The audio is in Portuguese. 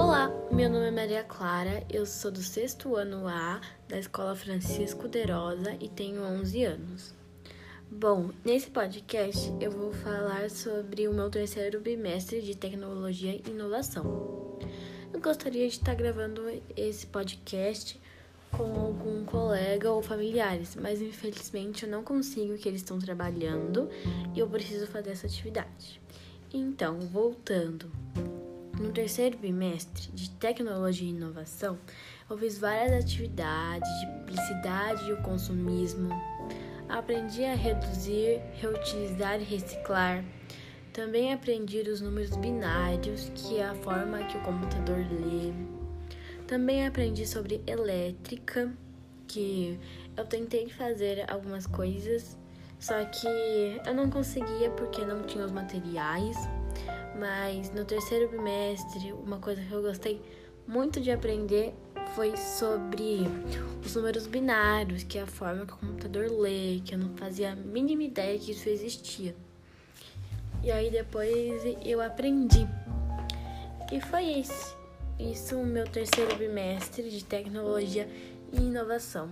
Olá, meu nome é Maria Clara, eu sou do sexto ano A da Escola Francisco de Rosa e tenho 11 anos. Bom, nesse podcast eu vou falar sobre o meu terceiro bimestre de Tecnologia e Inovação. Eu gostaria de estar gravando esse podcast com algum colega ou familiares, mas infelizmente eu não consigo que eles estão trabalhando e eu preciso fazer essa atividade. Então, voltando. No terceiro bimestre de Tecnologia e Inovação, eu fiz várias atividades de publicidade e o consumismo. Aprendi a reduzir, reutilizar e reciclar. Também aprendi os números binários, que é a forma que o computador lê. Também aprendi sobre elétrica, que eu tentei fazer algumas coisas, só que eu não conseguia porque não tinha os materiais. Mas no terceiro bimestre, uma coisa que eu gostei muito de aprender foi sobre os números binários, que é a forma que o computador lê, que eu não fazia a mínima ideia que isso existia. E aí depois eu aprendi. E foi isso. Isso meu terceiro bimestre de tecnologia e inovação.